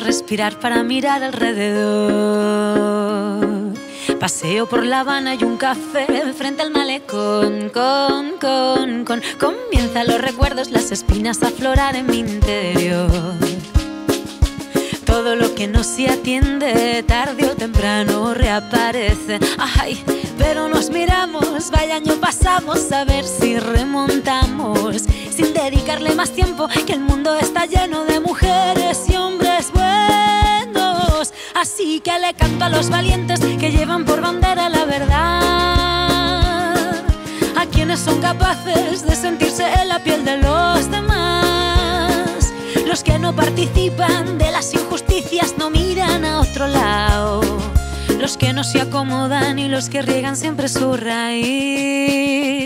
Respirar para mirar alrededor. Paseo por La Habana y un café frente al malecón. Con, con, con. Comienzan los recuerdos, las espinas a aflorar en mi interior. Todo lo que no se atiende, tarde o temprano reaparece. Ay, pero nos miramos, vaya año pasamos, a ver si remontamos. Sin dedicarle más tiempo, que el mundo está lleno de mujeres y hombres buenos. Así que le canto a los valientes que llevan por bandera la verdad. A quienes son capaces de sentirse en la piel de los demás. Los que no participan de las injusticias no miran a otro lado. Los que no se acomodan y los que riegan siempre su raíz.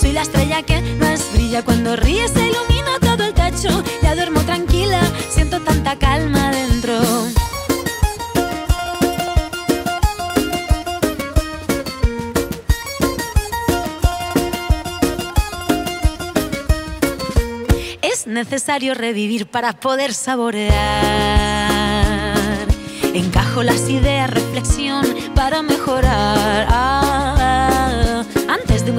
soy la estrella que más brilla. Cuando ríes se ilumina todo el techo, ya duermo tranquila, siento tanta calma dentro. Es necesario revivir para poder saborear. Encajo las ideas, reflexión para mejorar.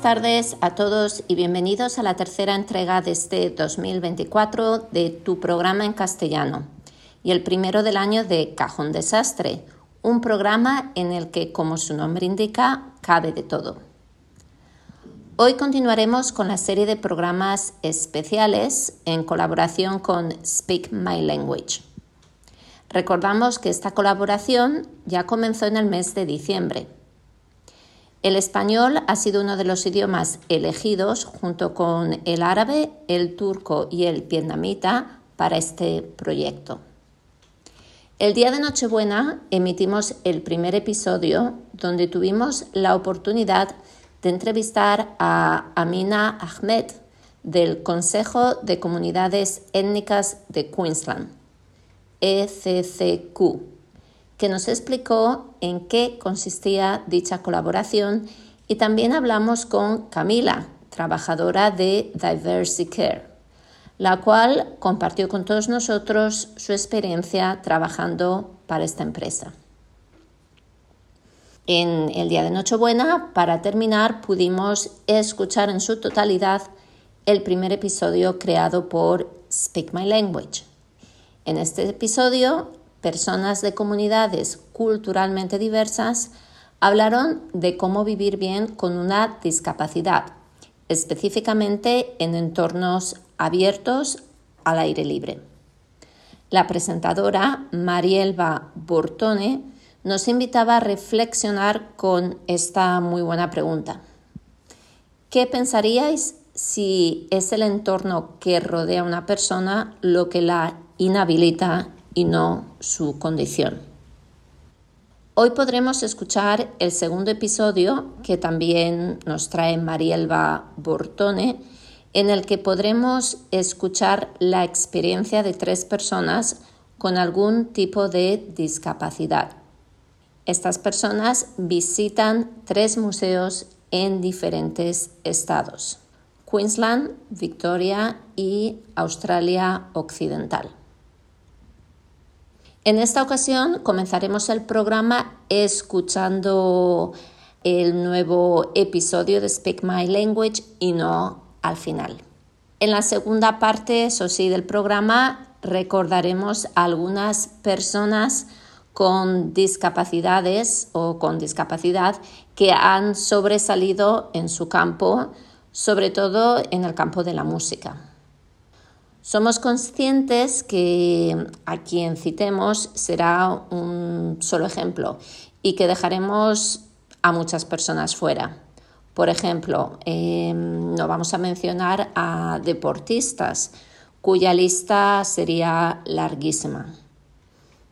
Buenas tardes a todos y bienvenidos a la tercera entrega de este 2024 de tu programa en castellano y el primero del año de Cajón Desastre, un programa en el que, como su nombre indica, cabe de todo. Hoy continuaremos con la serie de programas especiales en colaboración con Speak My Language. Recordamos que esta colaboración ya comenzó en el mes de diciembre. El español ha sido uno de los idiomas elegidos junto con el árabe, el turco y el vietnamita para este proyecto. El día de Nochebuena emitimos el primer episodio donde tuvimos la oportunidad de entrevistar a Amina Ahmed del Consejo de Comunidades Étnicas de Queensland, ECCQ, que nos explicó en qué consistía dicha colaboración y también hablamos con Camila, trabajadora de Diversity Care, la cual compartió con todos nosotros su experiencia trabajando para esta empresa. En el día de Nochebuena, para terminar, pudimos escuchar en su totalidad el primer episodio creado por Speak My Language. En este episodio, personas de comunidades culturalmente diversas hablaron de cómo vivir bien con una discapacidad, específicamente en entornos abiertos al aire libre. La presentadora Marielba Bortone nos invitaba a reflexionar con esta muy buena pregunta. ¿Qué pensaríais si es el entorno que rodea a una persona lo que la inhabilita y no su condición? Hoy podremos escuchar el segundo episodio que también nos trae Marielba Bortone, en el que podremos escuchar la experiencia de tres personas con algún tipo de discapacidad. Estas personas visitan tres museos en diferentes estados, Queensland, Victoria y Australia Occidental. En esta ocasión comenzaremos el programa escuchando el nuevo episodio de Speak My Language y no al final. En la segunda parte, eso sí, del programa recordaremos a algunas personas con discapacidades o con discapacidad que han sobresalido en su campo, sobre todo en el campo de la música. Somos conscientes que a quien citemos será un solo ejemplo y que dejaremos a muchas personas fuera. Por ejemplo, em, no vamos a mencionar a deportistas cuya lista sería larguísima.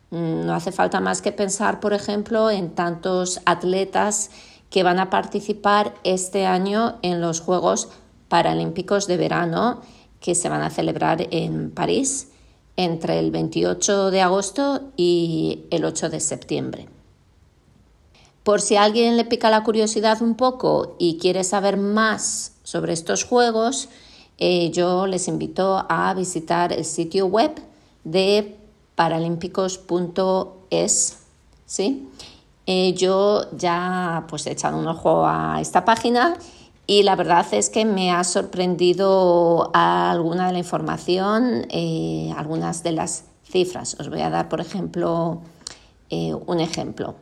Mm, no hace falta más que pensar, por ejemplo, en tantos atletas que van a participar este año en los Juegos Paralímpicos de Verano que se van a celebrar en París entre el 28 de agosto y el 8 de septiembre. Por si a alguien le pica la curiosidad un poco y quiere saber más sobre estos juegos, eh, yo les invito a visitar el sitio web de paralímpicos.es. ¿sí? Eh, yo ya pues, he echado un ojo a esta página y la verdad es que me ha sorprendido alguna de la información, eh, algunas de las cifras. Os voy a dar, por ejemplo, eh, un ejemplo.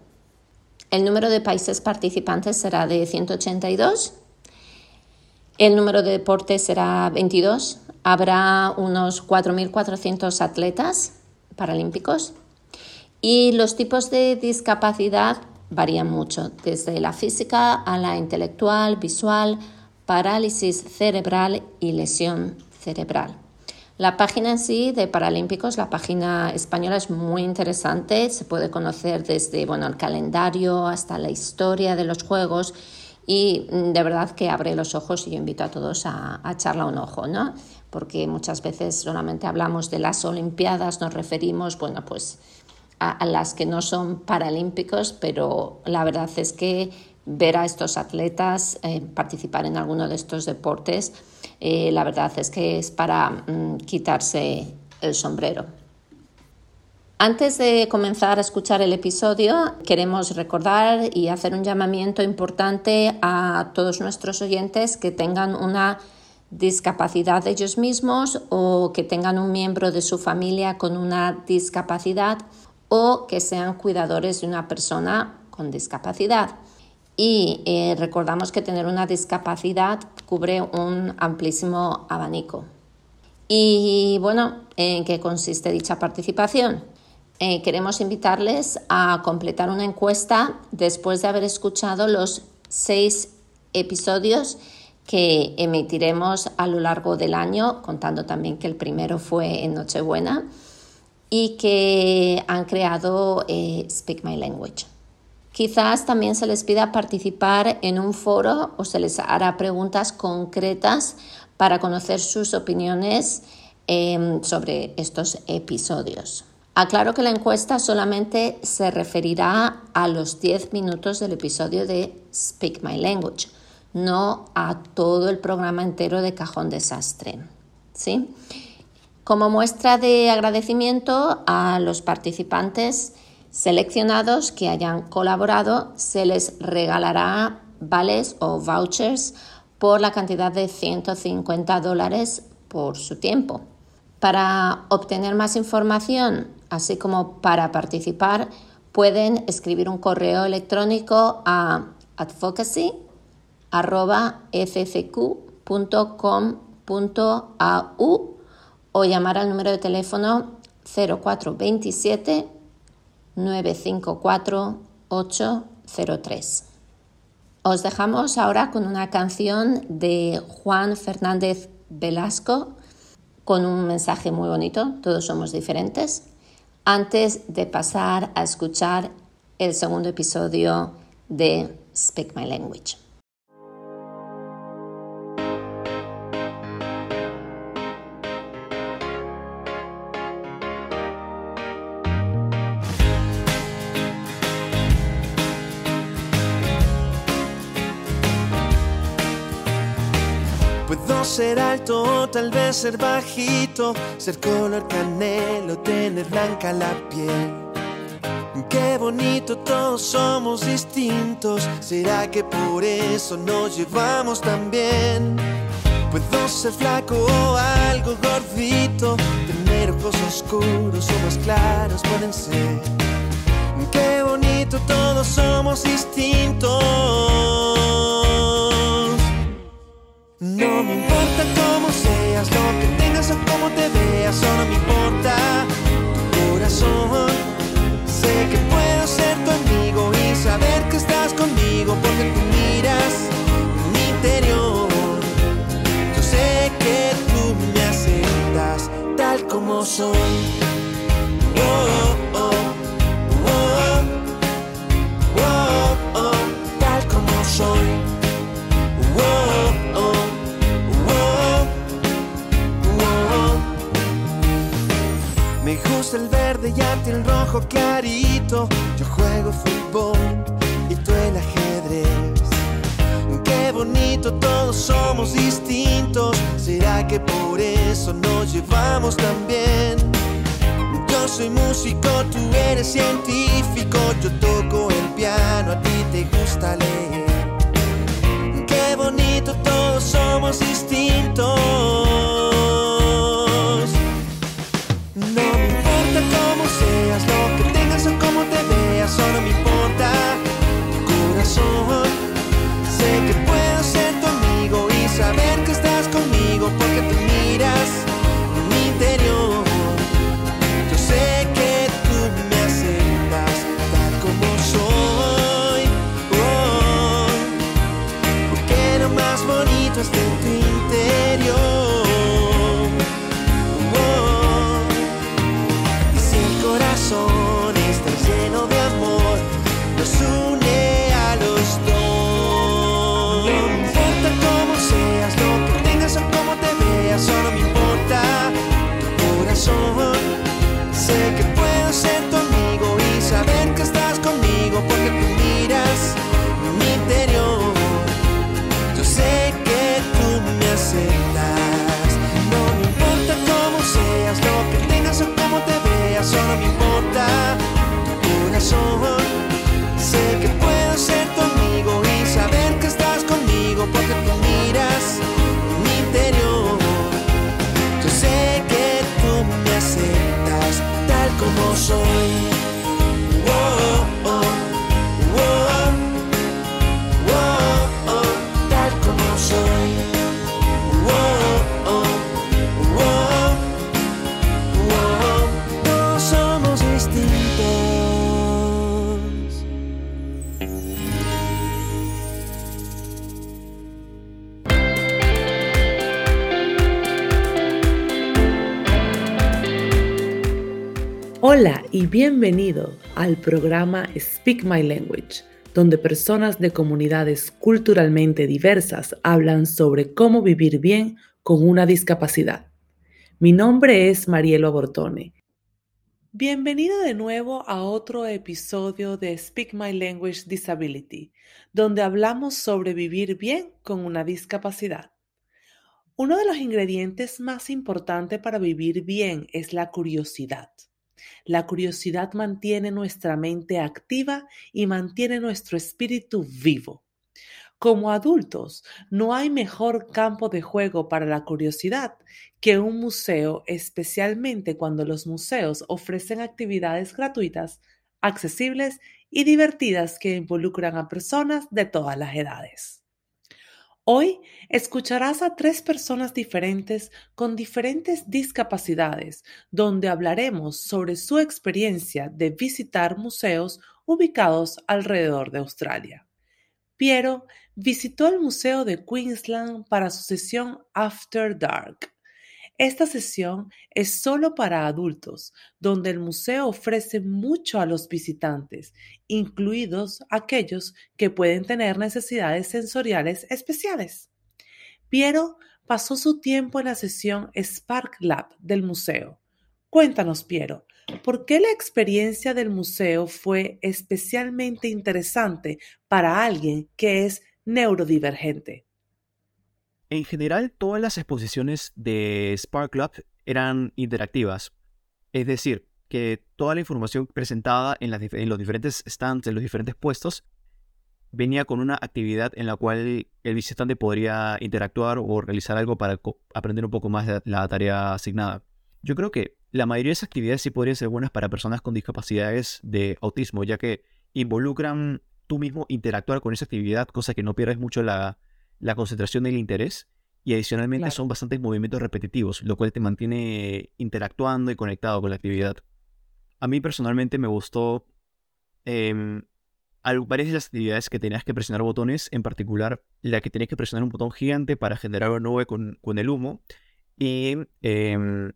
El número de países participantes será de 182. El número de deportes será 22. Habrá unos 4.400 atletas paralímpicos. Y los tipos de discapacidad varían mucho, desde la física a la intelectual, visual, parálisis cerebral y lesión cerebral. La página en sí de Paralímpicos, la página española es muy interesante, se puede conocer desde bueno, el calendario hasta la historia de los Juegos y mm, de verdad que abre los ojos y yo invito a todos a, a un ojo, ¿no? porque muchas veces solamente hablamos de las Olimpiadas, nos referimos, bueno, pues a, las que no son paralímpicos, pero la verdad es que ver a estos atletas eh, participar en alguno de estos deportes, eh, la verdad es que es para mm, quitarse el sombrero. Antes de comenzar a escuchar el episodio, queremos recordar y hacer un llamamiento importante a todos nuestros oyentes que tengan una discapacidad de ellos mismos o que tengan un miembro de su familia con una discapacidad o que sean cuidadores de una persona con discapacidad. Y eh, recordamos que tener una discapacidad cubre un amplísimo abanico. Y bueno, ¿en qué consiste dicha participación? Eh, queremos invitarles a completar una encuesta después de haber escuchado los seis episodios que emitiremos a lo largo del año, contando también que el primero fue en Nochebuena y que han creado eh, Speak My Language. Quizás también se les pida participar en un foro o se les hará preguntas concretas para conocer sus opiniones em, sobre estos episodios. Aclaro que la encuesta solamente se referirá a los 10 minutos del episodio de Speak My Language, no a todo el programa entero de Cajón Desastre. ¿sí? Como muestra de agradecimiento a los participantes seleccionados que hayan colaborado, se les regalará vales o vouchers por la cantidad de 150 dólares por su tiempo. Para obtener más información, así como para participar, pueden escribir un correo electrónico a advocacy.ffq.com.au o llamar al número de teléfono 0427 954 803. Os dejamos ahora con una canción de Juan Fernández Velasco con un mensaje muy bonito, todos somos diferentes, antes de pasar a escuchar el segundo episodio de Speak My Language. Ser alto, tal vez ser bajito, ser color canelo, tener blanca la piel. Qué bonito, todos somos distintos. ¿Será que por eso nos llevamos tan bien? Puedo ser flaco o algo gordito, tener ojos oscuros o más claros pueden ser. Qué bonito, todos somos distintos. No me importa cómo seas, lo que tengas o cómo te veas, solo me importa tu corazón. Sé que puedo ser tu amigo y saber que estás conmigo porque tú miras mi interior. Yo sé que tú me aceptas tal como soy. El verde y a ti el rojo clarito. Yo juego fútbol y tú el ajedrez. Qué bonito, todos somos distintos. ¿Será que por eso nos llevamos tan bien? Yo soy músico, tú eres científico. Yo toco el piano, a ti te gusta leer. Qué bonito, todos somos distintos. Bienvenido al programa Speak My Language, donde personas de comunidades culturalmente diversas hablan sobre cómo vivir bien con una discapacidad. Mi nombre es Marielo Bortone. Bienvenido de nuevo a otro episodio de Speak My Language Disability, donde hablamos sobre vivir bien con una discapacidad. Uno de los ingredientes más importantes para vivir bien es la curiosidad. La curiosidad mantiene nuestra mente activa y mantiene nuestro espíritu vivo. Como adultos, no hay mejor campo de juego para la curiosidad que un museo, especialmente cuando los museos ofrecen actividades gratuitas, accesibles y divertidas que involucran a personas de todas las edades. Hoy escucharás a tres personas diferentes con diferentes discapacidades, donde hablaremos sobre su experiencia de visitar museos ubicados alrededor de Australia. Piero visitó el Museo de Queensland para su sesión After Dark esta sesión es solo para adultos, donde el museo ofrece mucho a los visitantes, incluidos aquellos que pueden tener necesidades sensoriales especiales. Piero pasó su tiempo en la sesión Spark Lab del museo. Cuéntanos, Piero, ¿por qué la experiencia del museo fue especialmente interesante para alguien que es neurodivergente? En general, todas las exposiciones de Spark Club eran interactivas. Es decir, que toda la información presentada en, los diferentes stands, en los diferentes puestos, venía con una actividad en la cual el visitante podría interactuar o realizar algo para aprender un poco más de la tarea asignada. Yo creo que la mayoría de esas actividades sí podrían ser buenas para personas con discapacidades de autismo, ya que involucran tú mismo interactuar con esa actividad, cosa que no pierdes mucho la, la concentración y el interés. Y adicionalmente son bastantes movimientos repetitivos, lo cual te mantiene interactuando y conectado con la actividad. A mí personalmente me gustó eh, varias de las actividades que tenías que presionar botones, en particular la que tenías que presionar un botón gigante para generar una nube con, el humo. Y em,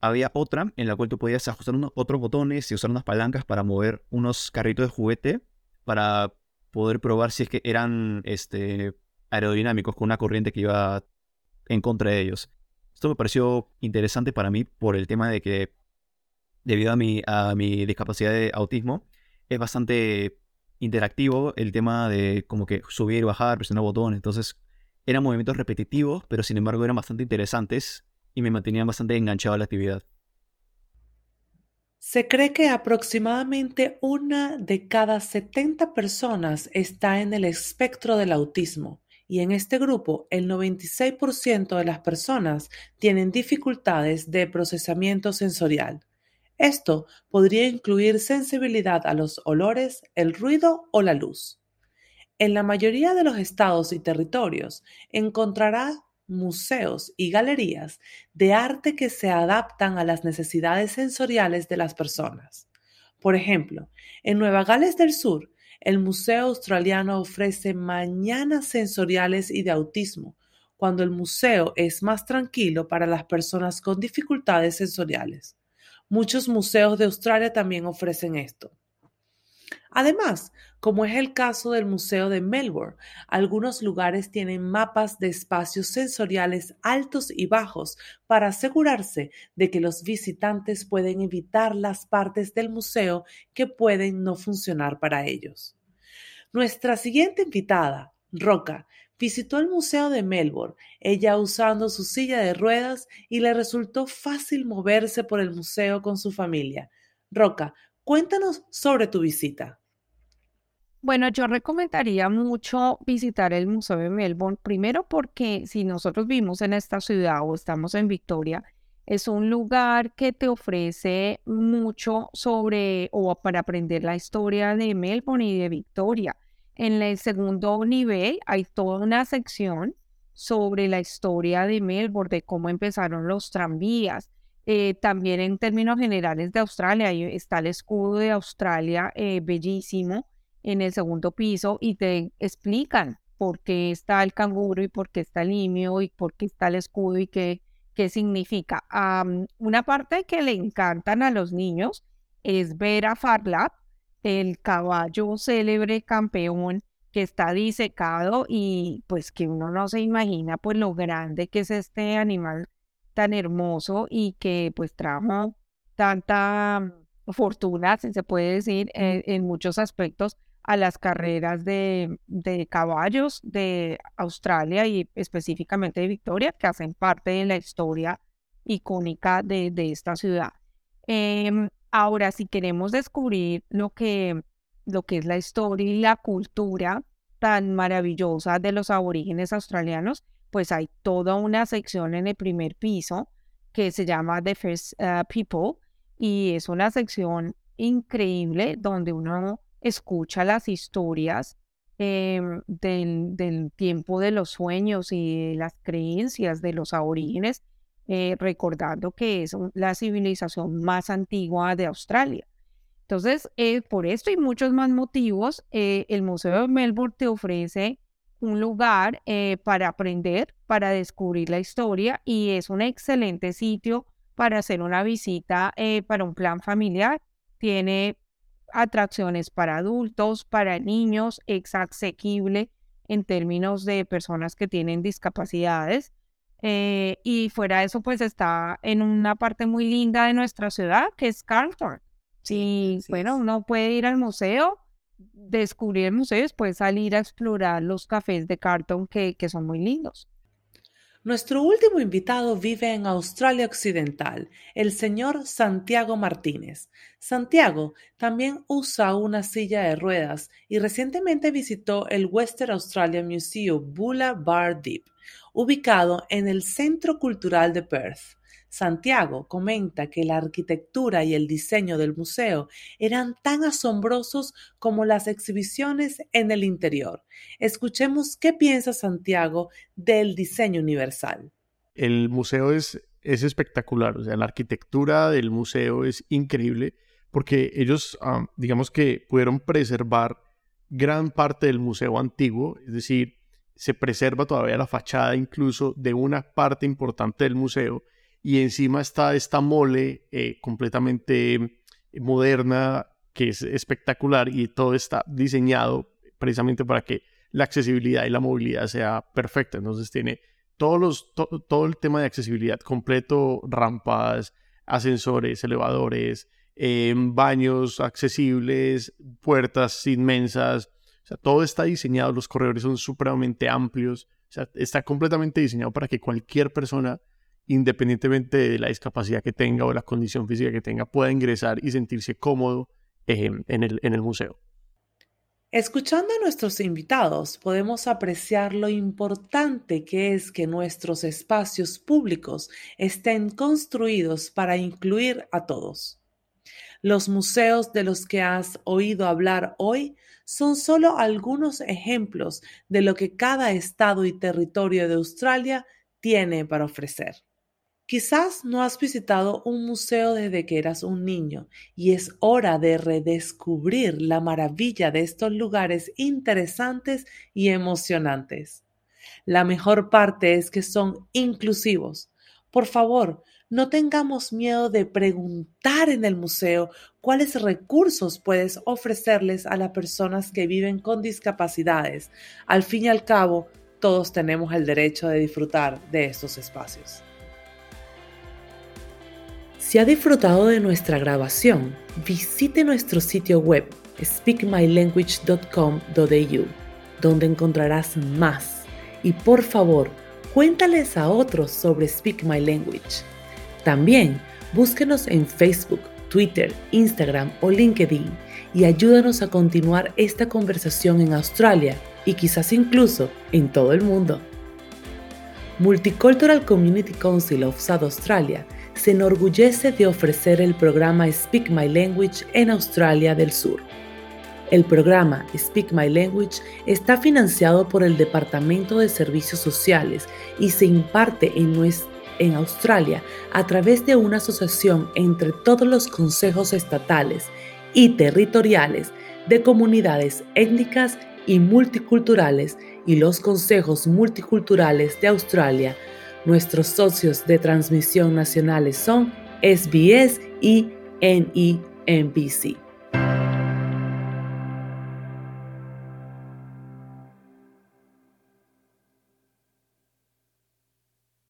había otra en la cual tú podías ajustar unos, otros botones y usar unas palancas para mover unos carritos de juguete para poder probar si es que eran este, aerodinámicos con una corriente que iba en contra de ellos. Esto me pareció interesante para mí por el tema de que, debido a mi, discapacidad de autismo, es bastante interactivo el tema de como que subir bajar, presionar botones. Entonces, eran movimientos repetitivos, pero sin embargo eran bastante interesantes y me mantenían bastante enganchado a la actividad. Se cree que aproximadamente una de cada 70 personas está en el espectro del autismo y en este grupo el 96% de las personas tienen dificultades de procesamiento sensorial. Esto podría incluir sensibilidad a los olores, el ruido o la luz. En la mayoría de los estados y territorios encontrará museos y galerías de arte que se adaptan a las necesidades sensoriales de las personas. Por ejemplo, en Nueva Gales del Sur el Museo Australiano ofrece mañanas sensoriales y de autismo, cuando el museo es más tranquilo para las personas con dificultades sensoriales. Muchos museos de Australia también ofrecen esto. Además, como es el caso del Museo de Melbourne, algunos lugares tienen mapas de espacios sensoriales altos y bajos para asegurarse de que los visitantes pueden evitar las partes del museo que pueden no funcionar para ellos. Nuestra siguiente invitada, Roca, visitó el Museo de Melbourne, ella usando su silla de ruedas y le resultó fácil moverse por el museo con su familia. Roca, cuéntanos sobre tu visita. Bueno, yo recomendaría mucho visitar el Museo de Melbourne, primero porque si nosotros vivimos en esta ciudad o estamos en Victoria, es un lugar que te ofrece mucho sobre o para aprender la historia de Melbourne y de Victoria. En el segundo nivel hay toda una sección sobre la historia de Melbourne, de cómo empezaron los tranvías. Eh, también en términos generales de Australia, ahí está el escudo de Australia, eh, bellísimo en el segundo piso y te explican por qué está el canguro y por qué está el limio y por qué está el escudo y qué, ¿Qué significa? una parte que le encantan a los niños es ver a Farlap, el caballo célebre campeón que está disecado y pues que uno no se imagina pues lo grande que es este animal tan hermoso y que pues trajo tanta fortuna, si se puede decir, en, muchos aspectos a las carreras de, caballos de Australia y específicamente de Victoria, que hacen parte de la historia icónica de, esta ciudad. Em, ahora, si queremos descubrir lo que, lo que es la historia y la cultura tan maravillosa de los aborígenes australianos, pues hay toda una sección en el primer piso que se llama The First uh, People y es una sección increíble donde uno escucha las historias em, del, tiempo de los sueños y las creencias de los aborígenes, eh, recordando que es la civilización más antigua de Australia. Entonces, eh, por esto y muchos más motivos, eh, el Museo de Melbourne te ofrece un lugar para aprender, para descubrir la historia y es un excelente sitio para hacer una visita para un plan familiar. Tiene atracciones para adultos, para niños, es asequible en términos de personas que tienen discapacidades. Eh, y fuera de eso, pues está en una parte muy linda de nuestra ciudad, que es Carlton. Sí, bueno, uno puede ir al museo, descubrir después salir a explorar los cafés de Carlton que, que son muy lindos. Nuestro último invitado vive en Australia Occidental, el señor Santiago Martínez. Santiago también usa una silla de ruedas y recientemente visitó el Western Australia Museum Bulla Bar Deep, ubicado en el Centro Cultural de Perth. Santiago comenta que la arquitectura y el diseño del museo eran tan asombrosos como las exhibiciones en el interior. Escuchemos qué piensa Santiago del diseño universal. El museo es, es espectacular, o sea, la arquitectura del museo es increíble porque ellos, digamos que pudieron preservar gran parte del museo antiguo, es decir, se preserva todavía la fachada incluso de una parte importante del museo y encima está esta mole eh, completamente moderna que es espectacular y todo está diseñado precisamente para que la accesibilidad y la movilidad sea perfecta. Entonces tiene todos los, todo el tema de accesibilidad completo, rampas, ascensores, elevadores, em, baños accesibles, puertas inmensas. O sea, todo está diseñado, los corredores son supremamente amplios. O sea, está completamente diseñado para que cualquier persona independientemente de la discapacidad que tenga o la condición física que tenga, pueda ingresar y sentirse cómodo en, el, en el museo. Escuchando a nuestros invitados, podemos apreciar lo importante que es que nuestros espacios públicos estén construidos para incluir a todos. Los museos de los que has oído hablar hoy son solo algunos ejemplos de lo que cada estado y territorio de Australia tiene para ofrecer. Quizás no has visitado un museo desde que eras un niño y es hora de redescubrir la maravilla de estos lugares interesantes y emocionantes. La mejor parte es que son inclusivos. Por favor, no tengamos miedo de preguntar en el museo cuáles recursos puedes ofrecerles a las personas que viven con discapacidades. Al fin y al cabo, todos tenemos el derecho de disfrutar de estos espacios. Si ha disfrutado de nuestra grabación, visite nuestro sitio web speakmylanguage.com.au, donde encontrarás más. Y por favor, cuéntales a otros sobre Speak My Language. También búsquenos en Facebook, Twitter, Instagram o LinkedIn y ayúdanos a continuar esta conversación en Australia y quizás incluso en todo el mundo. Multicultural Community Council of South Australia se enorgullece de ofrecer el programa Speak My Language en Australia del Sur. El programa Speak My Language está financiado por el Departamento de Servicios Sociales y se imparte en, en Australia a través de una asociación entre todos los consejos estatales y territoriales de comunidades étnicas y multiculturales y los consejos multiculturales de Australia Nuestros socios de transmisión nacionales son SBS y NEMBC.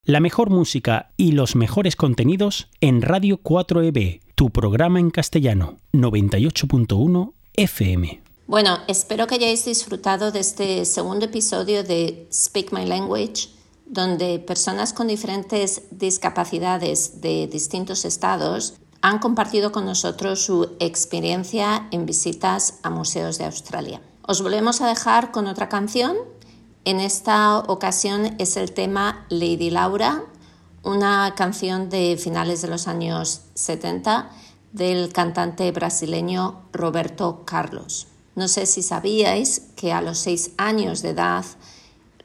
La mejor música y los mejores contenidos en Radio 4EB, tu programa en castellano, 98.1 FM. Bueno, espero que hayáis disfrutado de este segundo episodio de Speak My Language, donde personas con diferentes discapacidades de distintos estados han compartido con nosotros su experiencia en visitas a museos de Australia. Os volvemos a dejar con otra canción en esta ocasión es el tema Lady Laura, una canción de finales de los años 70 del cantante brasileño Roberto Carlos. No sé si sabíais que a los seis años de edad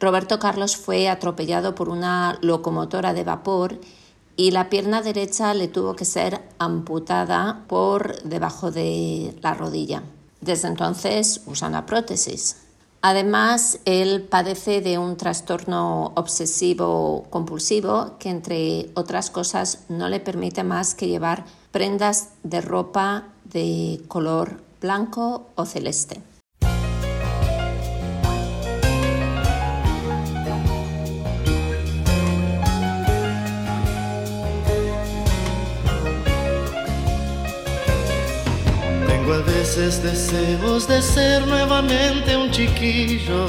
Roberto Carlos fue atropellado por una locomotora de vapor y la pierna derecha le tuvo que ser amputada por debajo de la rodilla. Desde entonces usa una prótesis. Además, él padece de un trastorno obsesivo compulsivo que, entre otras cosas, no le permite más que llevar prendas de ropa de color blanco o celeste. Veces deseos de ser nuevamente un chiquillo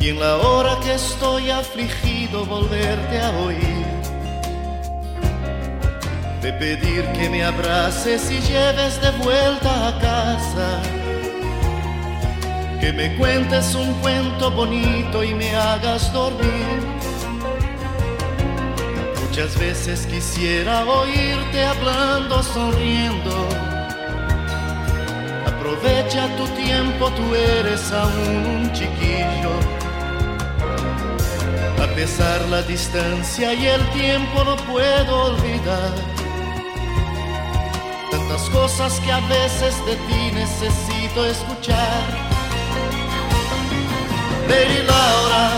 y en la hora que estoy afligido volverte a oír. De pedir que me abraces y lleves de vuelta a casa. Que me cuentes un cuento bonito y me hagas dormir. Muchas veces quisiera oírte hablando, sonriendo. Aprovecha tu tiempo, tú eres aún un chiquillo. A pesar la distancia y el tiempo no puedo olvidar. Tantas cosas que a veces de ti necesito escuchar. Lady Laura,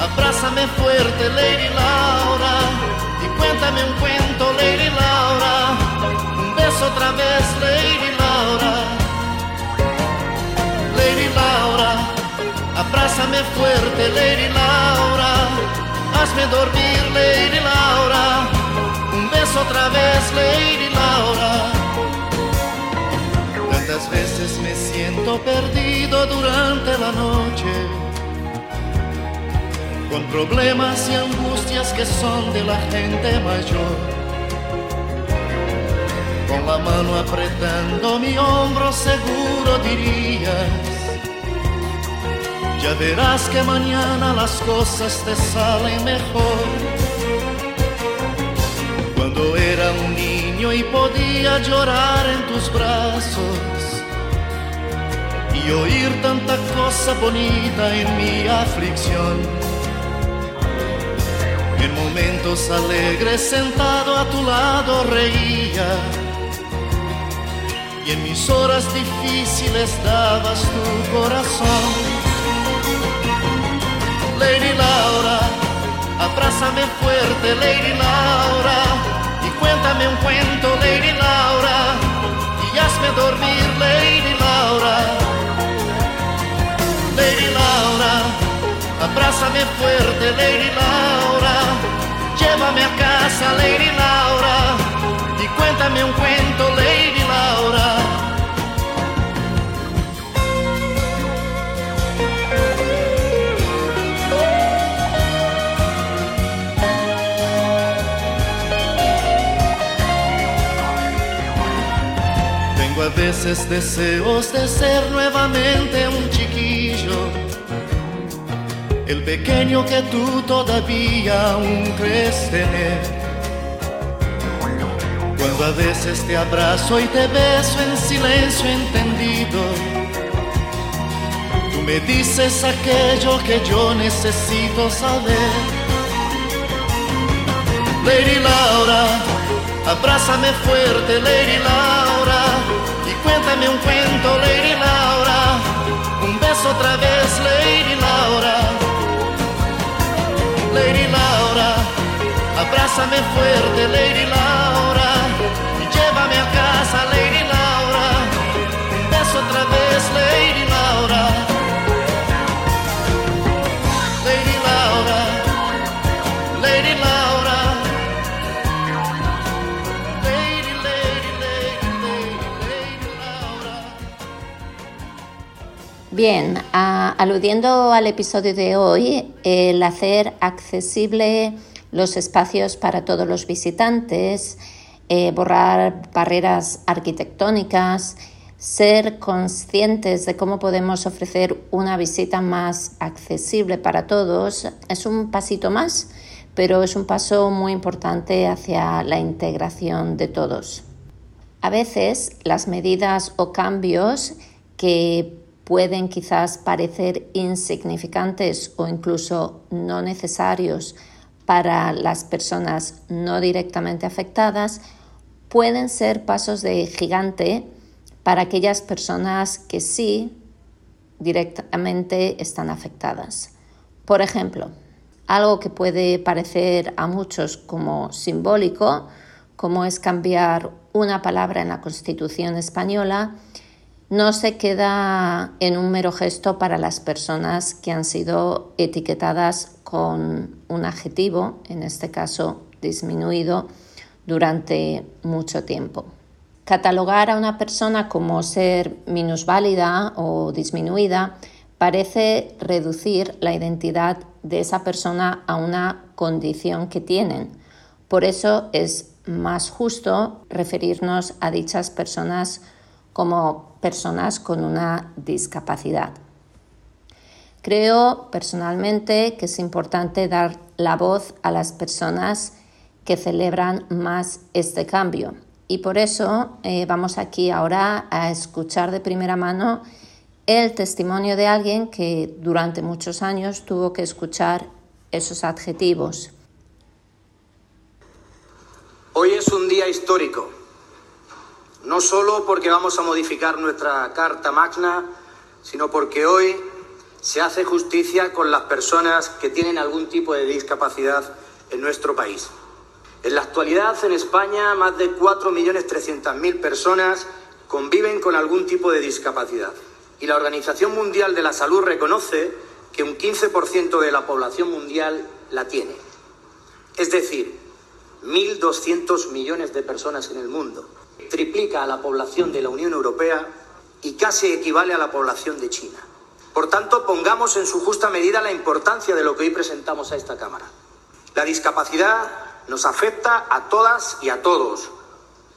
abrázame fuerte, Lady Laura, y cuéntame un cuento, Lady Laura. Un beso otra vez, Lady Laura. Laura, abrázame fuerte, Lady Laura. Hazme dormir, Lady Laura. Un beso otra vez, Lady Laura. Tantas veces me siento perdido durante la noche, con problemas y angustias que son de la gente mayor. Con la mano apretando mi hombro seguro dirías, ya verás que mañana las cosas te salen mejor. Cuando era un niño y podía llorar en tus brazos y oír tanta cosa bonita en mi aflicción. En momentos alegres sentado a tu lado reía y en mis horas difíciles dabas tu corazón. Lady Laura, abrázame fuerte, Lady Laura, y cuéntame un cuento, Lady Laura, y hazme dormir, Lady Laura. Lady Laura, abrázame fuerte, Lady Laura, llévame a casa, Lady Laura, y cuéntame un cuento, Lady Laura. Veces deseos de ser nuevamente un chiquillo, el pequeño que tú todavía aún crees tener. Cuando a veces te abrazo y te beso en silencio entendido, tú me dices aquello que yo necesito saber. Lady Laura, abrázame fuerte, Lady Laura, Cuéntame un cuento, Lady Laura. Un beso otra vez, Lady Laura. Lady Laura, abrázame fuerte, Lady Laura. Y llévame a casa, Lady Laura. Un beso otra vez, Lady Bien, aludiendo al episodio de hoy, el hacer accesible los espacios para todos los visitantes, eh, borrar barreras arquitectónicas, ser conscientes de cómo podemos ofrecer una visita más accesible para todos, es un pasito más, pero es un paso muy importante hacia la integración de todos. A veces las medidas o cambios que pueden quizás parecer insignificantes o incluso no necesarios para las personas no directamente afectadas pueden ser pasos de gigante para aquellas personas que sí directamente están afectadas. Por ejemplo, algo que puede parecer a muchos como simbólico, como es cambiar una palabra en la Constitución española, no se queda en un mero gesto para las personas que han sido etiquetadas con un adjetivo, en este caso disminuido, durante mucho tiempo. Catalogar a una persona como ser minusválida o disminuida parece reducir la identidad de esa persona a una condición que tienen. Por eso es más justo referirnos a dichas personas como personas con una discapacidad. Creo personalmente que es importante dar la voz a las personas que celebran más este cambio. Y por eso eh, vamos aquí ahora a escuchar de primera mano el testimonio de alguien que durante muchos años tuvo que escuchar esos adjetivos. Hoy es un día histórico, no solo porque vamos a modificar nuestra Carta Magna, sino porque hoy se hace justicia con las personas que tienen algún tipo de discapacidad en nuestro país. En la actualidad, en España, más de 4.300.000 personas conviven con algún tipo de discapacidad. Y la Organización Mundial de la Salud reconoce que un 15% de la población mundial la tiene. Es decir, 1.200 millones de personas en el mundo. Triplica a la población de la Unión Europea y casi equivale a la población de China. Por tanto, pongamos en su justa medida la importancia de lo que hoy presentamos a esta Cámara. La discapacidad nos afecta a todas y a todos,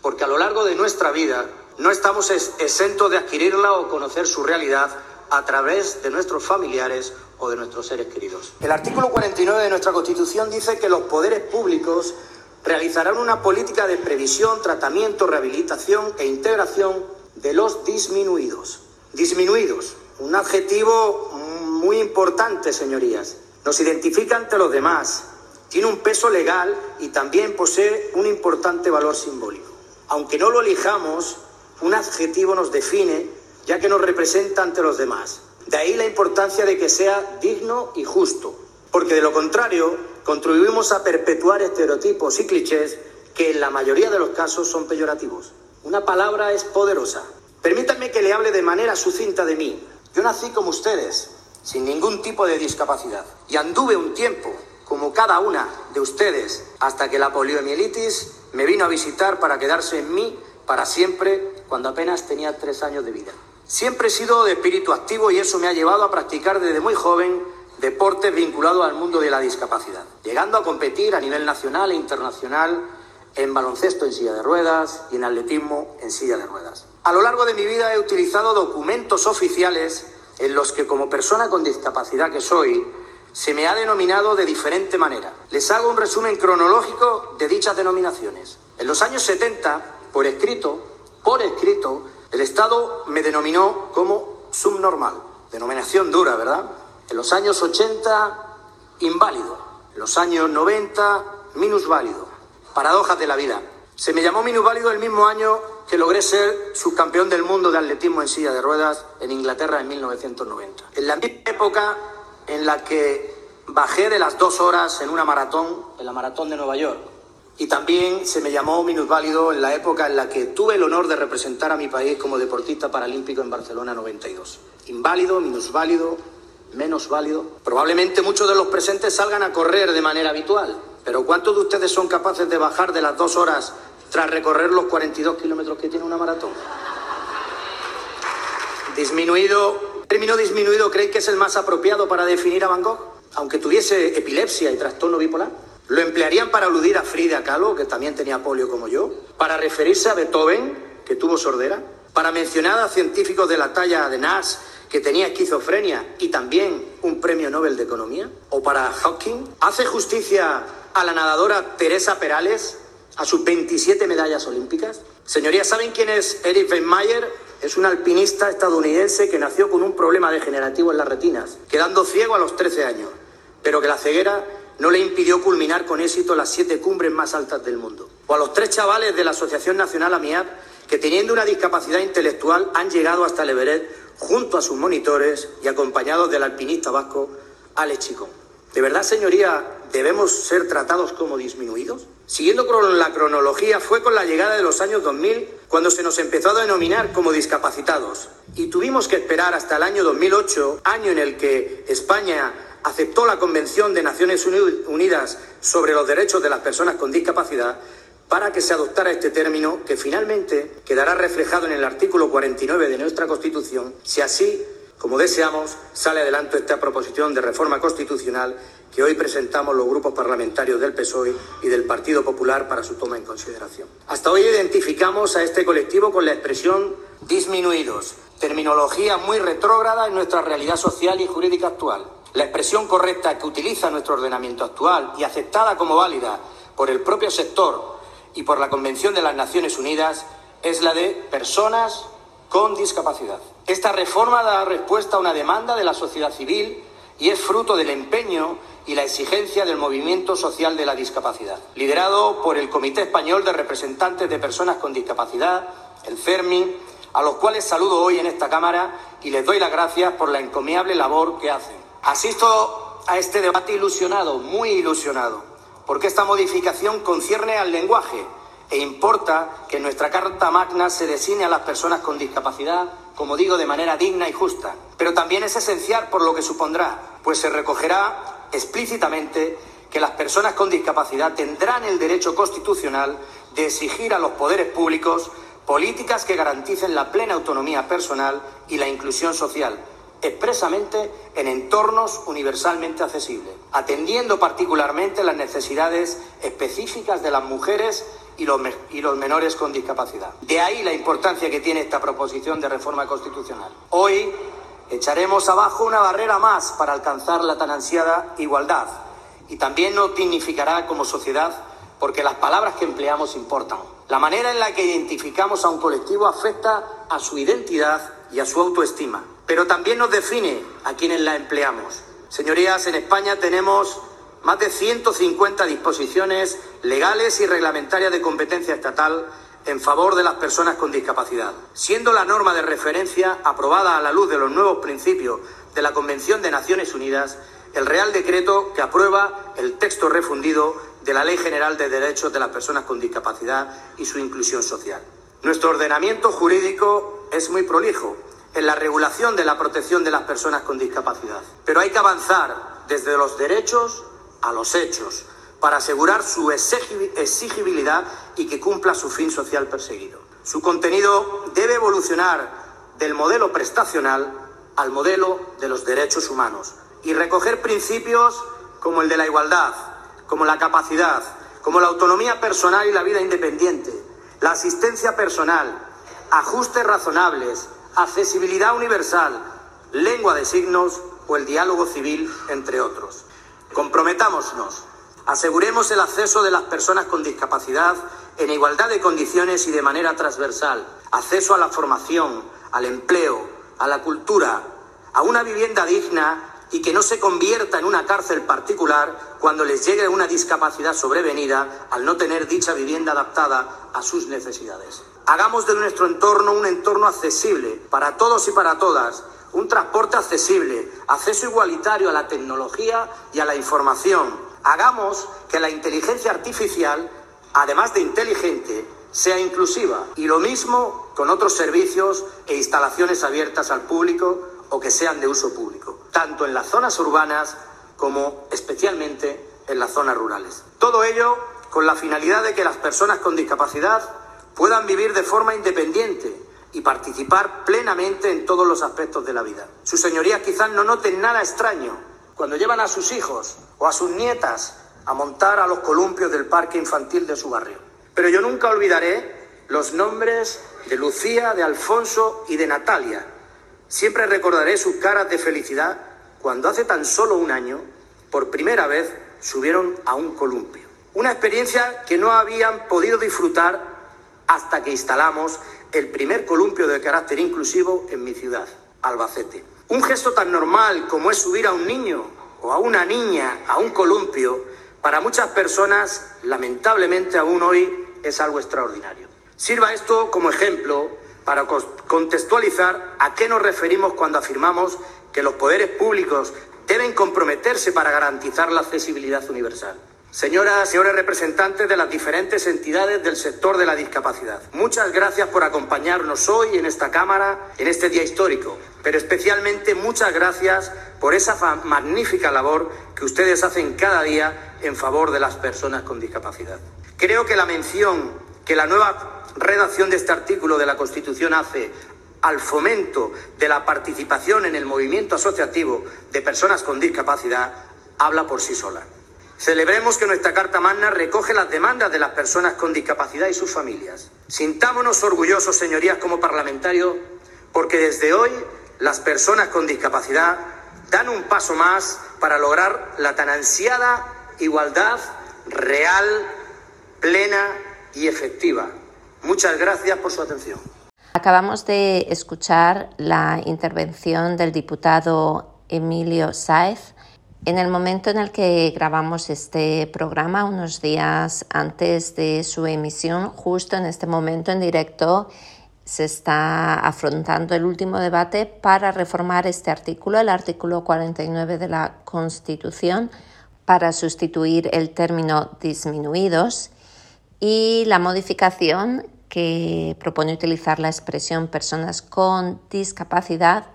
porque a lo largo de nuestra vida no estamos es- exentos de adquirirla o conocer su realidad a través de nuestros familiares o de nuestros seres queridos. El artículo 49 de nuestra Constitución dice que los poderes públicos realizarán una política de previsión, tratamiento, rehabilitación e integración de los disminuidos. Disminuidos, un adjetivo muy importante, señorías. Nos identifica ante los demás, tiene un peso legal y también posee un importante valor simbólico. Aunque no lo elijamos, un adjetivo nos define ya que nos representa ante los demás. De ahí la importancia de que sea digno y justo, porque de lo contrario contribuimos a perpetuar estereotipos y clichés que en la mayoría de los casos son peyorativos. Una palabra es poderosa. Permítanme que le hable de manera sucinta de mí. Yo nací como ustedes, sin ningún tipo de discapacidad, y anduve un tiempo como cada una de ustedes hasta que la poliomielitis me vino a visitar para quedarse en mí para siempre cuando apenas tenía tres años de vida. Siempre he sido de espíritu activo y eso me ha llevado a practicar desde muy joven deportes vinculados al mundo de la discapacidad, llegando a competir a nivel nacional e internacional en baloncesto en silla de ruedas y en atletismo en silla de ruedas. A lo largo de mi vida he utilizado documentos oficiales en los que como persona con discapacidad que soy, se me ha denominado de diferente manera. Les hago un resumen cronológico de dichas denominaciones. En los años 70, por escrito, por escrito, el Estado me denominó como subnormal. Denominación dura, ¿verdad? En los años 80, inválido. En los años 90, minusválido. Paradojas de la vida. Se me llamó minusválido el mismo año que logré ser subcampeón del mundo de atletismo en silla de ruedas en Inglaterra en 1990. En la misma época en la que bajé de las dos horas en una maratón, en la maratón de Nueva York. Y también se me llamó minusválido en la época en la que tuve el honor de representar a mi país como deportista paralímpico en Barcelona 92. Inválido, minusválido, menos válido. Probablemente muchos de los presentes salgan a correr de manera habitual, pero ¿cuántos de ustedes son capaces de bajar de las dos horas tras recorrer los 42 kilómetros que tiene una maratón? Disminuido, término disminuido, ¿creen que es el más apropiado para definir a Van Gogh? Aunque tuviese epilepsia y trastorno bipolar. ¿Lo emplearían para aludir a Frida Kahlo, que también tenía polio como yo? ¿Para referirse a Beethoven, que tuvo sordera? ¿Para mencionar a científicos de la talla de Nash, que tenía esquizofrenia y también un premio Nobel de Economía? ¿O para Hawking? ¿Hace justicia a la nadadora Teresa Perales, a sus 27 medallas olímpicas? Señorías, ¿saben quién es Eric Weinmeier? Es un alpinista estadounidense que nació con un problema degenerativo en las retinas, quedando ciego a los 13 años, pero que la ceguera no le impidió culminar con éxito las siete cumbres más altas del mundo. O a los tres chavales de la Asociación Nacional AMIAP que teniendo una discapacidad intelectual han llegado hasta el junto a sus monitores y acompañados del alpinista vasco Alex Chicón. ¿De verdad, señoría, debemos ser tratados como disminuidos? Siguiendo con la cronología, fue con la llegada de los años 2000 cuando se nos empezó a denominar como discapacitados. Y tuvimos que esperar hasta el año 2008, año en el que España aceptó la Convención de Naciones Unidas sobre los Derechos de las Personas con Discapacidad para que se adoptara este término que finalmente quedará reflejado en el artículo 49 de nuestra Constitución, si así, como deseamos, sale adelante esta proposición de reforma constitucional que hoy presentamos los grupos parlamentarios del PSOE y del Partido Popular para su toma en consideración. Hasta hoy identificamos a este colectivo con la expresión disminuidos, terminología muy retrógrada en nuestra realidad social y jurídica actual. La expresión correcta que utiliza nuestro ordenamiento actual y aceptada como válida por el propio sector y por la Convención de las Naciones Unidas es la de personas con discapacidad. Esta reforma da respuesta a una demanda de la sociedad civil y es fruto del empeño y la exigencia del movimiento social de la discapacidad, liderado por el Comité Español de Representantes de Personas con Discapacidad, el CERMI, a los cuales saludo hoy en esta Cámara y les doy las gracias por la encomiable labor que hacen. Asisto a este debate ilusionado, muy ilusionado, porque esta modificación concierne al lenguaje e importa que en nuestra Carta Magna se designe a las personas con discapacidad, como digo, de manera digna y justa. Pero también es esencial por lo que supondrá, pues se recogerá explícitamente que las personas con discapacidad tendrán el derecho constitucional de exigir a los poderes públicos políticas que garanticen la plena autonomía personal y la inclusión social, expresamente en entornos universalmente accesibles, atendiendo particularmente las necesidades específicas de las mujeres y los, y los, menores con discapacidad. De ahí la importancia que tiene esta proposición de reforma constitucional. Hoy echaremos abajo una barrera más para alcanzar la tan ansiada igualdad y también nos dignificará como sociedad porque las palabras que empleamos importan. La manera en la que identificamos a un colectivo afecta a su identidad y a su autoestima pero también nos define a quienes la empleamos. Señorías, en España tenemos más de 150 disposiciones legales y reglamentarias de competencia estatal en favor de las personas con discapacidad, siendo la norma de referencia aprobada a la luz de los nuevos principios de la Convención de Naciones Unidas el Real Decreto que aprueba el texto refundido de la Ley General de Derechos de las Personas con Discapacidad y su inclusión social. Nuestro ordenamiento jurídico es muy prolijo en la regulación de la protección de las personas con discapacidad. Pero hay que avanzar desde los derechos a los hechos para asegurar su exigibilidad y que cumpla su fin social perseguido. Su contenido debe evolucionar del modelo prestacional al modelo de los derechos humanos y recoger principios como el de la igualdad, como la capacidad, como la autonomía personal y la vida independiente, la asistencia personal, ajustes razonables, accesibilidad universal, lengua de signos o el diálogo civil, entre otros. Comprometámonos, aseguremos el acceso de las personas con discapacidad en igualdad de condiciones y de manera transversal, acceso a la formación, al empleo, a la cultura, a una vivienda digna y que no se convierta en una cárcel particular cuando les llegue una discapacidad sobrevenida al no tener dicha vivienda adaptada a sus necesidades. Hagamos de nuestro entorno un entorno accesible para todos y para todas, un transporte accesible, acceso igualitario a la tecnología y a la información. Hagamos que la inteligencia artificial además de inteligente, sea inclusiva. Y lo mismo con otros servicios e instalaciones abiertas al público o que sean de uso público, tanto en las zonas urbanas como especialmente en las zonas rurales. Todo ello con la finalidad de que las personas con discapacidad puedan vivir de forma independiente y participar plenamente en todos los aspectos de la vida. Sus señorías quizás no noten nada extraño cuando llevan a sus hijos o a sus nietas a montar a los columpios del parque infantil de su barrio. Pero yo nunca olvidaré los nombres de Lucía, de Alfonso y de Natalia. Siempre recordaré sus caras de felicidad cuando hace tan solo un año, por primera vez, subieron a un columpio. Una experiencia que no habían podido disfrutar hasta que instalamos el primer columpio de carácter inclusivo en mi ciudad, Albacete. Un gesto tan normal como es subir a un niño o a una niña a un columpio, para muchas personas, lamentablemente aún hoy, es algo extraordinario. Sirva esto como ejemplo para contextualizar a qué nos referimos cuando afirmamos que los poderes públicos deben comprometerse para garantizar la accesibilidad universal. Señoras, señores representantes de las diferentes entidades del sector de la discapacidad, muchas gracias por acompañarnos hoy en esta Cámara, en este día histórico, pero especialmente muchas gracias por esa magnífica labor que ustedes hacen cada día en favor de las personas con discapacidad. Creo que la mención que la nueva redacción de este artículo de la Constitución hace al fomento de la participación en el movimiento asociativo de personas con discapacidad habla por sí sola. Celebremos que nuestra Carta Magna recoge las demandas de las personas con discapacidad y sus familias. Sintámonos orgullosos, señorías, como parlamentarios, porque desde hoy las personas con discapacidad dan un paso más para lograr la tan ansiada igualdad real, plena y efectiva. Muchas gracias por su atención. Acabamos de escuchar la intervención del diputado Emilio Sáez en el momento en el que grabamos este programa, unos días antes de su emisión, justo en este momento en directo, se está afrontando el último debate para reformar este artículo, el artículo 49 de la Constitución, para sustituir el término disminuidos y la modificación que propone utilizar la expresión personas con discapacidad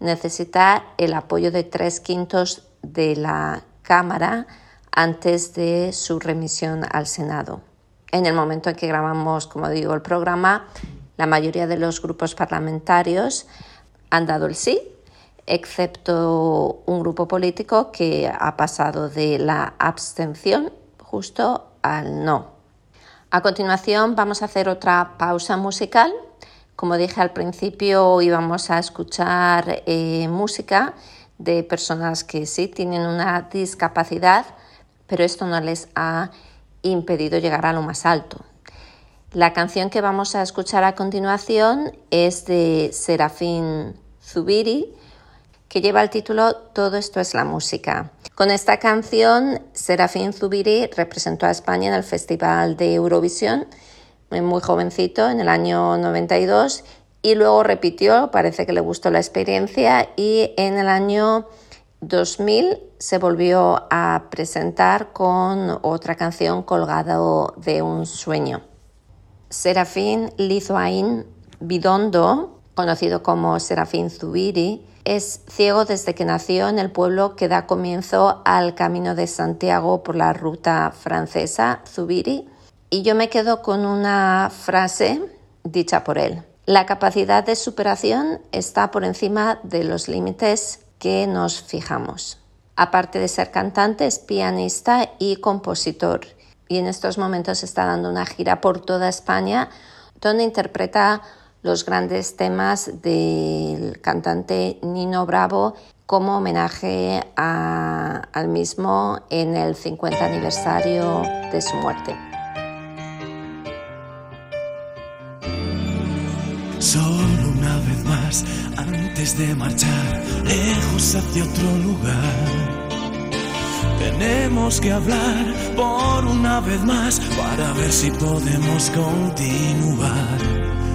necesita el apoyo de tres quintos de la Cámara antes de su remisión al Senado. En el momento en que grabamos, como digo, el programa, la mayoría de los grupos parlamentarios han dado el sí, excepto un grupo político que ha pasado de la abstención justo al no. A continuación vamos a hacer otra pausa musical. Como dije al principio, íbamos a escuchar eh, música de personas que sí tienen una discapacidad, pero esto no les ha impedido llegar a lo más alto. La canción que vamos a escuchar a continuación es de Serafín Zubiri, que lleva el título Todo esto es la música. Con esta canción, Serafín Zubiri representó a España en el Festival de Eurovisión, muy jovencito, en el año 92, y luego repitió, parece que le gustó la experiencia y en el año 2000 se volvió a presentar con otra canción colgado de un sueño. Serafín Lizoain Bidondo, conocido como Serafín Zubiri, es ciego desde que nació en el pueblo que da comienzo al camino de Santiago por la ruta francesa Zubiri y yo me quedo con una frase dicha por él. La capacidad de superación está por encima de los límites que nos fijamos. Aparte de ser cantante, es pianista y compositor. Y en estos momentos está dando una gira por toda España donde interpreta los grandes temas del cantante Nino Bravo como homenaje al mismo en el 50 aniversario de su muerte. Solo una vez más, antes de marchar lejos hacia otro lugar. Tenemos que hablar por una vez más para ver si podemos continuar.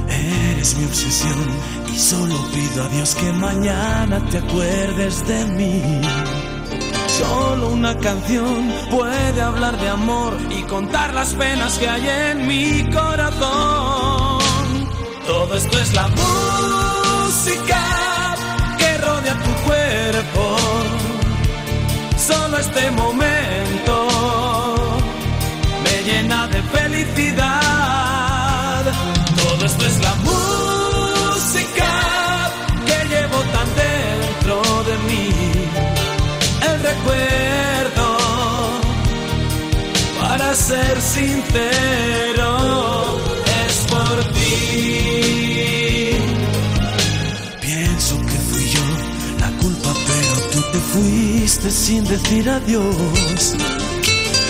Eres mi obsesión y solo pido a Dios que mañana te acuerdes de mí. Solo una canción puede hablar de amor y contar las penas que hay en mi corazón. Todo esto es la música que rodea tu cuerpo. Solo este momento me llena de felicidad. Todo esto es la música que llevo tan dentro de mí. El recuerdo, para ser sincero, fuiste sin decir adiós.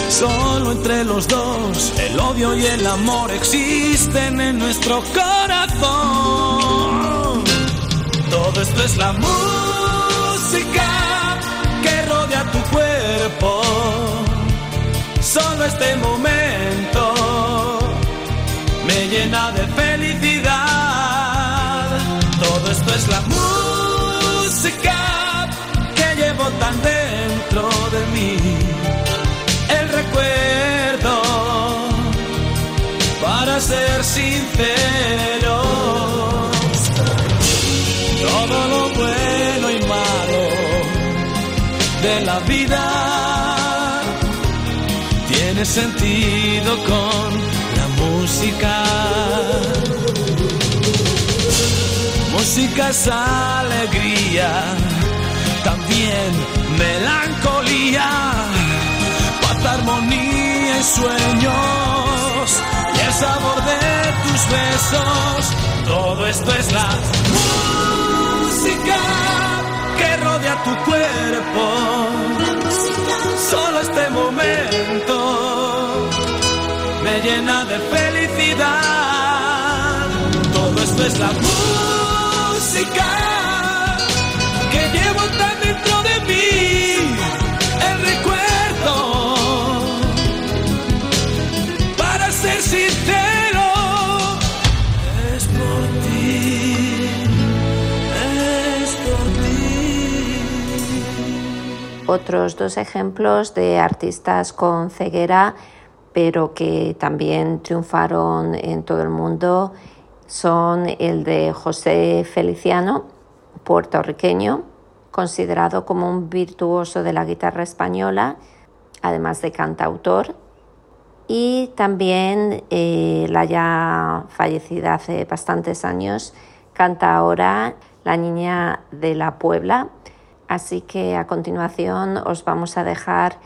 Solo entre los dos, el odio y el amor existen en nuestro corazón. Todo esto es la música que rodea tu cuerpo. Solo este momento me llena de felicidad. Todo lo bueno y malo de la vida tiene sentido con la música. Música es alegría, también melancolía, paz, armonía y sueños, sabor de tus besos. Todo esto es la música que rodea tu cuerpo. Solo este momento me llena de felicidad. Todo esto es la música Otros dos ejemplos de artistas con ceguera, pero que también triunfaron en todo el mundo, son el de José Feliciano, puertorriqueño, considerado como un virtuoso de la guitarra española, además de cantautor, y también eh, la ya fallecida hace bastantes años, canta ahora La Niña de la Puebla. Así que a continuación os vamos a dejar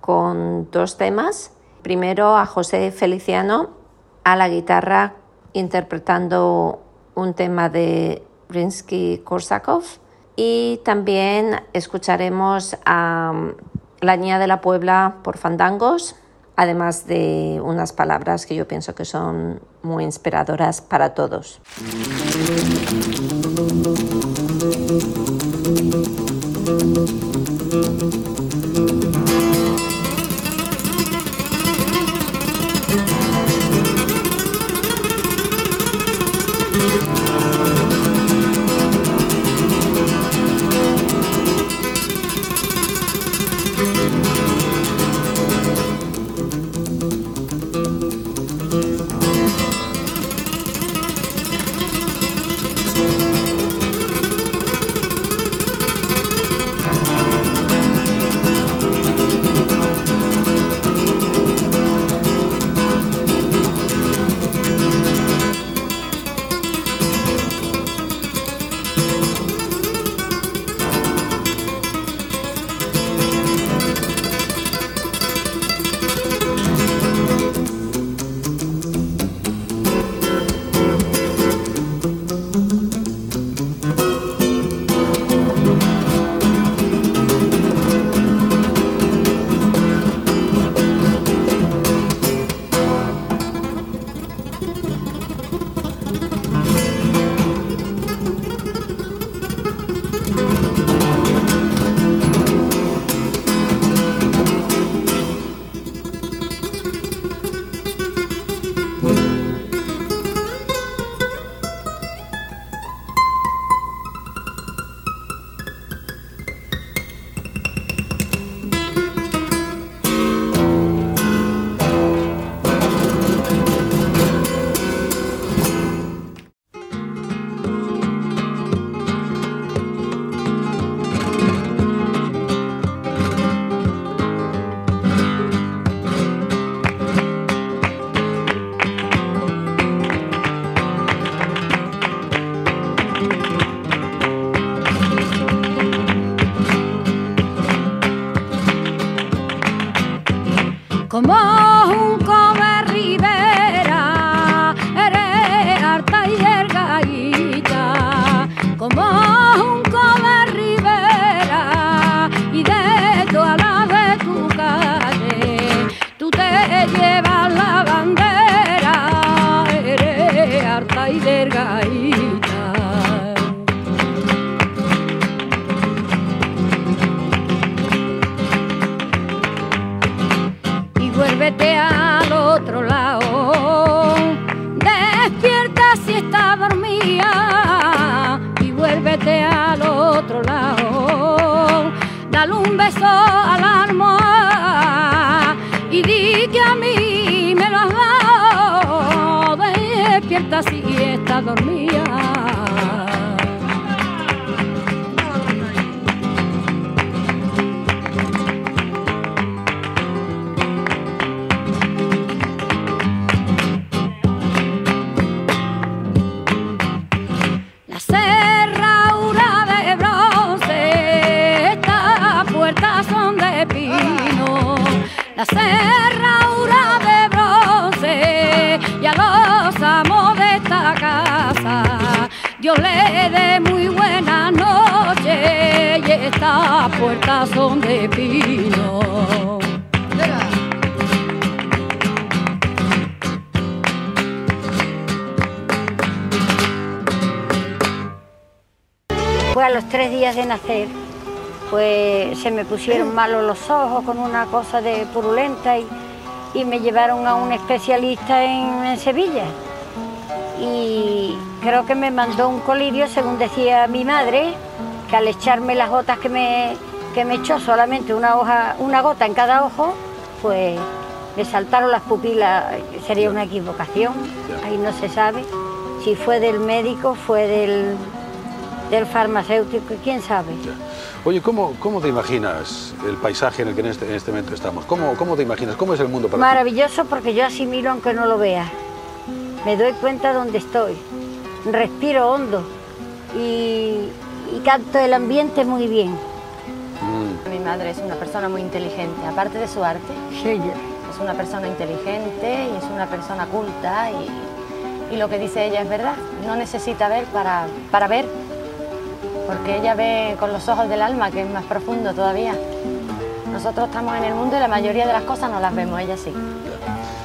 con dos temas. Primero a José Feliciano a la guitarra interpretando un tema de Rinsky-Korsakov y también escucharemos a La Niña de la Puebla por Fandangos, además de unas palabras que yo pienso que son muy inspiradoras para todos. Música días de nacer, pues se me pusieron malos los ojos con una cosa de purulenta y, y me llevaron a un especialista en, en Sevilla. Y creo que me mandó un colirio, según decía mi madre, que al echarme las gotas que me, que me echó solamente una, hoja, una gota en cada ojo, pues me saltaron las pupilas, sería una equivocación, ahí no se sabe. Si fue del médico, fue del, del farmacéutico, quién sabe. Oye, ¿cómo, ¿cómo te imaginas el paisaje en el que en este, en este momento estamos? ¿Cómo, ¿Cómo te imaginas? ¿Cómo es el mundo para ti? Maravilloso porque yo asimilo aunque no lo vea. Me doy cuenta dónde estoy. Respiro hondo y, y capto el ambiente muy bien. Mm. Mi madre es una persona muy inteligente, aparte de su arte. Es una persona inteligente y es una persona culta y, y lo que dice ella es verdad. No necesita ver para, para ver, porque ella ve con los ojos del alma, que es más profundo todavía. Nosotros estamos en el mundo y la mayoría de las cosas no las vemos, ella sí.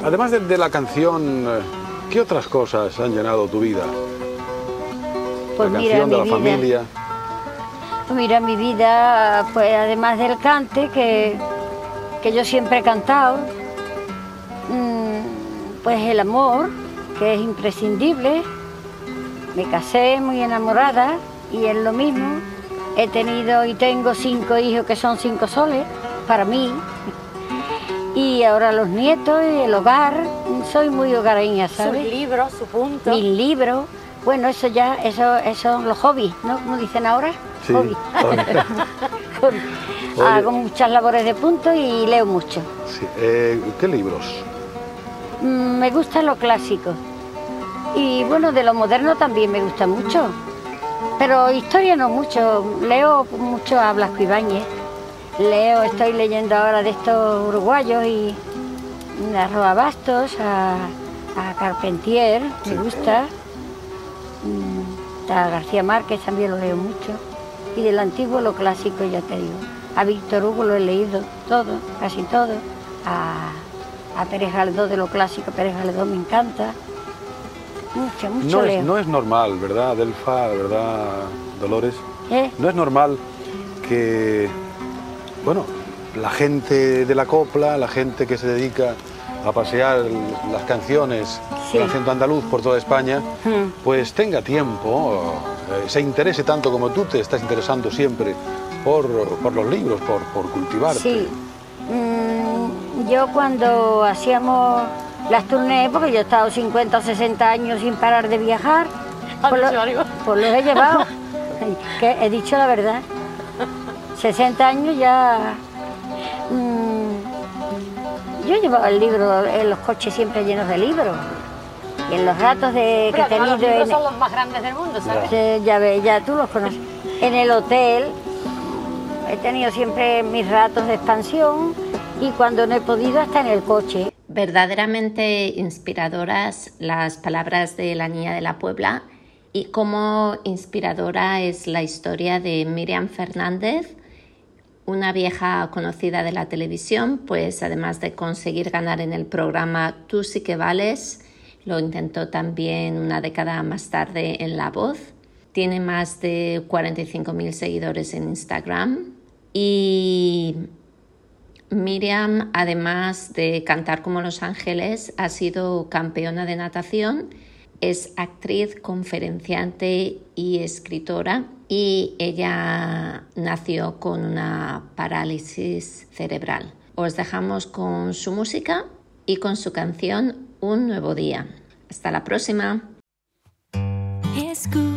Además de, de la canción, eh, ¿qué otras cosas han llenado tu vida? Pues la mira, canción de la mi vida. familia. Pues Mira, mi vida, pues además del cante, que, que yo siempre he cantado, mm, pues el amor, que es imprescindible. Me casé muy enamorada y es lo mismo. He tenido y tengo cinco hijos que son cinco soles para mí. Y ahora los nietos y el hogar. Soy muy hogareña, ¿sabes? Sus libros, su punto. Mis libros. Bueno, eso ya, eso, eso son los hobbies, ¿no? Como dicen ahora. Sí. Hago muchas labores de punto y leo mucho. Sí, eh, ¿Qué libros? Mm, Me gusta lo clásico. Y bueno, de lo moderno también me gusta mucho. Pero historia no mucho. Leo mucho a Blasco Ibáñez. Leo, estoy leyendo ahora de estos uruguayos y a Roa Bastos, a, a Carpentier, me gusta. Mm, A García Márquez también lo leo mucho. Y del antiguo lo clásico, ya te digo. A Víctor Hugo lo he leído todo, casi todo. A, a Pérez Galdós de lo clásico, Pérez Galdós me encanta. Mucho, mucho No leo. es, no es normal, ¿verdad, Delfa? ¿Verdad, Dolores? ¿Eh? No es normal que, bueno, la gente de la copla, la gente que se dedica a pasear las canciones Sí. del acento andaluz por toda España, Mm. pues tenga tiempo, eh, se interese tanto como tú te estás interesando siempre por, por los libros, por, por cultivarte. Sí. Mm, yo cuando hacíamos las tournées, porque yo he estado 50 o 60 años sin parar de viajar, pues, lo, pues los he llevado. que he dicho la verdad. 60 años ya... mm, yo llevaba el libro en los coches siempre llenos de libros. Y en los ratos de, que he Pero tenido... los libros en- son los más grandes del mundo, ¿sabes? Ya ves, ya tú los conoces. En el hotel he tenido siempre mis ratos de expansión, y cuando no he podido hasta en el coche. Verdaderamente inspiradoras las palabras de la niña de la Puebla y como inspiradora es la historia de Miriam Fernández, una vieja conocida de la televisión, pues además de conseguir ganar en el programa Tú sí que vales, lo intentó también una década más tarde en La Voz. Tiene más de 45.000 seguidores en Instagram y Miriam, además de cantar como Los Ángeles, ha sido campeona de natación, es actriz, conferenciante y escritora y ella nació con una parálisis cerebral. Os dejamos con su música y con su canción Un nuevo día. Hasta la próxima. Escúchame.